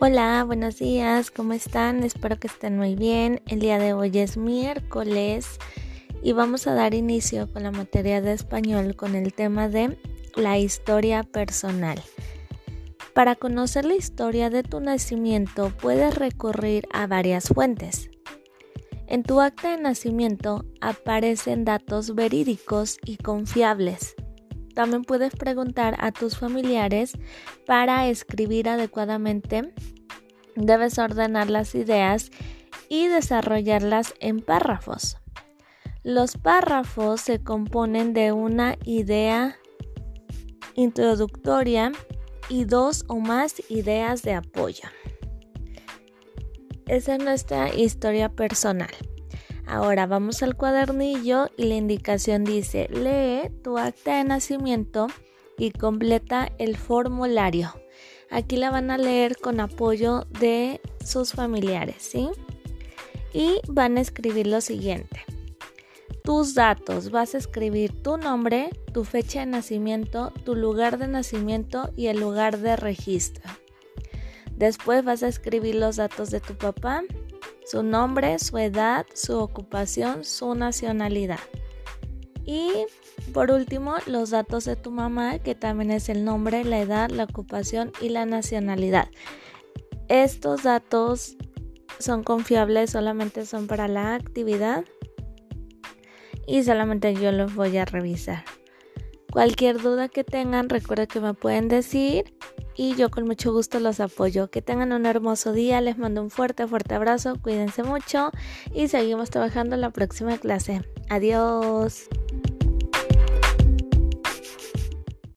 Hola, buenos días, ¿cómo están? Espero que estén muy bien. El día de hoy es miércoles y vamos a dar inicio con la materia de español con el tema de la historia personal. Para conocer la historia de tu nacimiento puedes recurrir a varias fuentes. En tu acta de nacimiento aparecen datos verídicos y confiables. También puedes preguntar a tus familiares para escribir adecuadamente. Debes ordenar las ideas y desarrollarlas en párrafos. Los párrafos se componen de una idea introductoria y dos o más ideas de apoyo. Esa es nuestra historia personal. Ahora vamos al cuadernillo y la indicación dice, lee tu acta de nacimiento y completa el formulario. Aquí la van a leer con apoyo de sus familiares, ¿sí? Y van a escribir lo siguiente. Tus datos, vas a escribir tu nombre, tu fecha de nacimiento, tu lugar de nacimiento y el lugar de registro. Después vas a escribir los datos de tu papá, su nombre, su edad, su ocupación, su nacionalidad. Y por último, los datos de tu mamá, que también es el nombre, la edad, la ocupación y la nacionalidad. Estos datos son confiables, solamente son para la actividad y solamente yo los voy a revisar. Cualquier duda que tengan, recuerden que me pueden decir y yo con mucho gusto los apoyo. Que tengan un hermoso día, les mando un fuerte, fuerte abrazo, cuídense mucho y seguimos trabajando en la próxima clase. Adiós.